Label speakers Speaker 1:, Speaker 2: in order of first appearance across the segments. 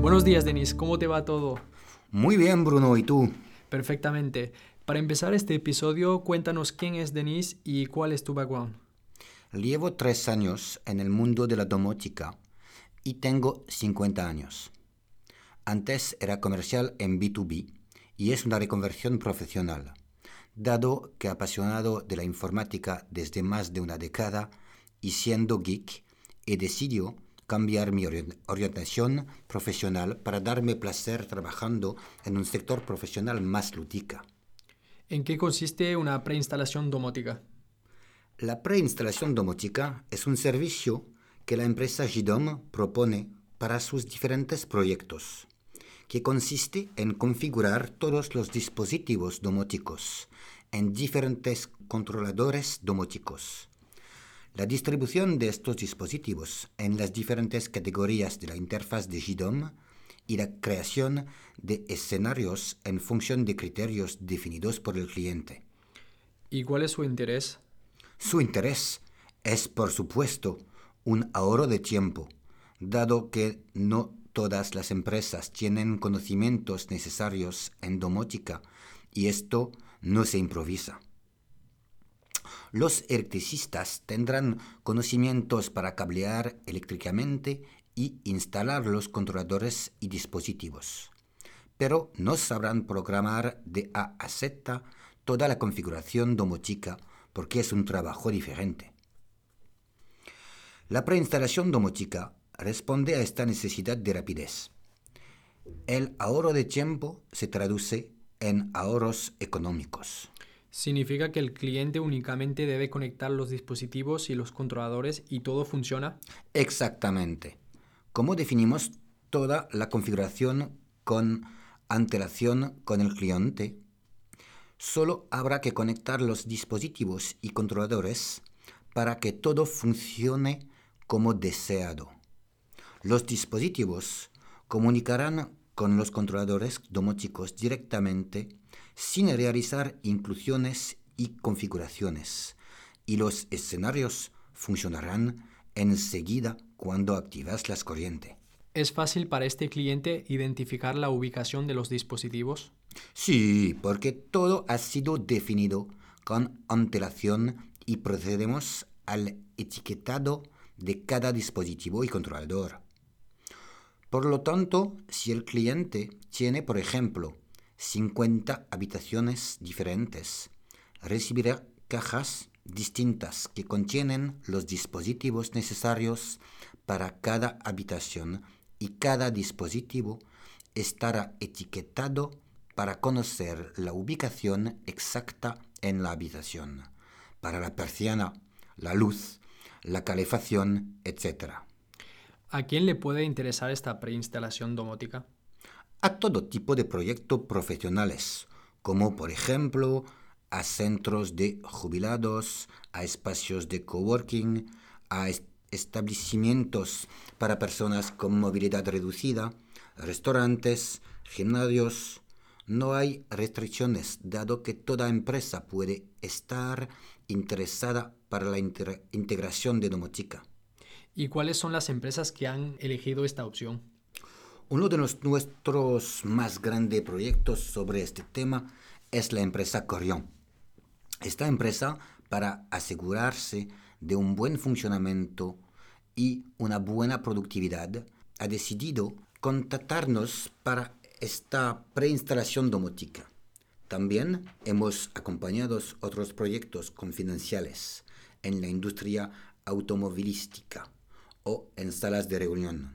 Speaker 1: Buenos días, Denis. ¿Cómo te va todo?
Speaker 2: Muy bien, Bruno. ¿Y tú?
Speaker 1: Perfectamente. Para empezar este episodio, cuéntanos quién es Denis y cuál es tu background.
Speaker 2: Llevo tres años en el mundo de la domótica y tengo 50 años. Antes era comercial en B2B y es una reconversión profesional. Dado que apasionado de la informática desde más de una década y siendo geek, he decidido cambiar mi orientación profesional para darme placer trabajando en un sector profesional más lúdica.
Speaker 1: ¿En qué consiste una preinstalación domótica?
Speaker 2: La preinstalación domótica es un servicio que la empresa GIDOM propone para sus diferentes proyectos, que consiste en configurar todos los dispositivos domóticos en diferentes controladores domóticos. La distribución de estos dispositivos en las diferentes categorías de la interfaz de GIDOM y la creación de escenarios en función de criterios definidos por el cliente.
Speaker 1: ¿Y cuál es su interés?
Speaker 2: Su interés es, por supuesto, un ahorro de tiempo, dado que no todas las empresas tienen conocimientos necesarios en domótica y esto no se improvisa. Los electricistas tendrán conocimientos para cablear eléctricamente y instalar los controladores y dispositivos, pero no sabrán programar de A a Z toda la configuración domótica porque es un trabajo diferente. La preinstalación domótica responde a esta necesidad de rapidez. El ahorro de tiempo se traduce en ahorros económicos.
Speaker 1: ¿Significa que el cliente únicamente debe conectar los dispositivos y los controladores y todo funciona?
Speaker 2: Exactamente. ¿Cómo definimos toda la configuración con antelación con el cliente? Solo habrá que conectar los dispositivos y controladores para que todo funcione como deseado. Los dispositivos comunicarán con los controladores domóticos directamente sin realizar inclusiones y configuraciones y los escenarios funcionarán enseguida cuando activas las corrientes.
Speaker 1: ¿Es fácil para este cliente identificar la ubicación de los dispositivos?
Speaker 2: Sí, porque todo ha sido definido con antelación y procedemos al etiquetado de cada dispositivo y controlador. Por lo tanto, si el cliente tiene, por ejemplo, 50 habitaciones diferentes, recibirá cajas distintas que contienen los dispositivos necesarios para cada habitación y cada dispositivo estará etiquetado para conocer la ubicación exacta en la habitación, para la persiana, la luz, la calefacción, etc.
Speaker 1: ¿A quién le puede interesar esta preinstalación domótica?
Speaker 2: A todo tipo de proyectos profesionales, como por ejemplo a centros de jubilados, a espacios de coworking, a establecimientos para personas con movilidad reducida, restaurantes, gimnasios. No hay restricciones, dado que toda empresa puede estar interesada para la integración de domótica.
Speaker 1: ¿Y cuáles son las empresas que han elegido esta opción?
Speaker 2: Uno de nuestros más grandes proyectos sobre este tema es la empresa Corion. Esta empresa, para asegurarse de un buen funcionamiento y una buena productividad, ha decidido contactarnos para esta preinstalación domótica. También hemos acompañado otros proyectos confidenciales en la industria automovilística o en salas de reunión.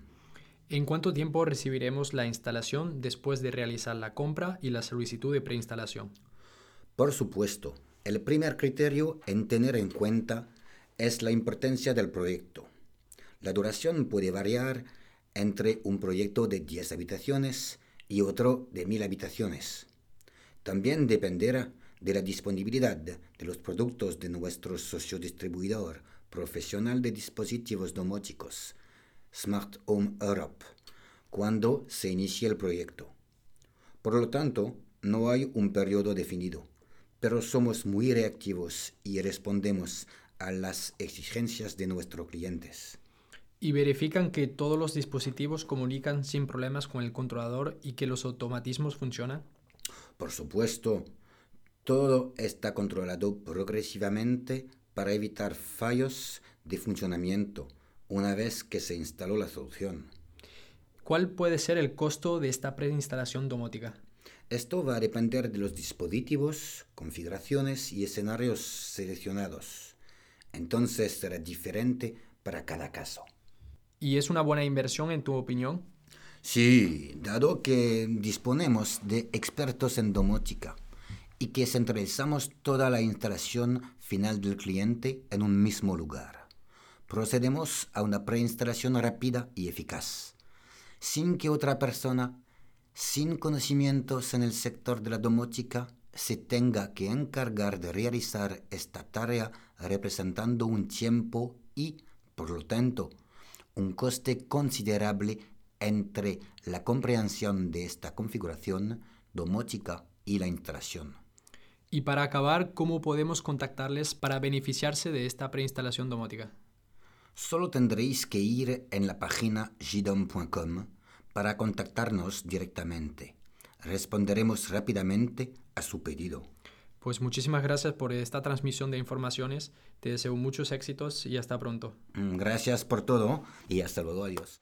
Speaker 1: ¿En cuánto tiempo recibiremos la instalación después de realizar la compra y la solicitud de preinstalación?
Speaker 2: Por supuesto, el primer criterio en tener en cuenta es la importancia del proyecto. La duración puede variar entre un proyecto de 10 habitaciones y otro de 1000 habitaciones. También dependerá de la disponibilidad de los productos de nuestro socio distribuidor profesional de dispositivos domóticos, Smart Home Europe, cuando se inicie el proyecto. Por lo tanto, no hay un periodo definido pero somos muy reactivos y respondemos a las exigencias de nuestros clientes.
Speaker 1: Y verifican que todos los dispositivos comunican sin problemas con el controlador y que los automatismos funcionan.
Speaker 2: Por supuesto, todo está controlado progresivamente para evitar fallos de funcionamiento una vez que se instaló la solución.
Speaker 1: ¿Cuál puede ser el costo de esta preinstalación domótica?
Speaker 2: Esto va a depender de los dispositivos, configuraciones y escenarios seleccionados. Entonces será diferente para cada caso.
Speaker 1: ¿Y es una buena inversión en tu opinión?
Speaker 2: Sí, dado que disponemos de expertos en domótica y que centralizamos toda la instalación final del cliente en un mismo lugar. Procedemos a una preinstalación rápida y eficaz, sin que otra persona, sin conocimientos en el sector de la domótica, se tenga que encargar de realizar esta tarea representando un tiempo y, por lo tanto, un coste considerable entre la comprensión de esta configuración domótica y la instalación.
Speaker 1: Y para acabar, ¿cómo podemos contactarles para beneficiarse de esta preinstalación domótica?
Speaker 2: Solo tendréis que ir en la página gidom.com para contactarnos directamente. Responderemos rápidamente a su pedido.
Speaker 1: Pues muchísimas gracias por esta transmisión de informaciones. Te deseo muchos éxitos y hasta pronto.
Speaker 2: Mm, Gracias por todo y hasta luego. Adiós.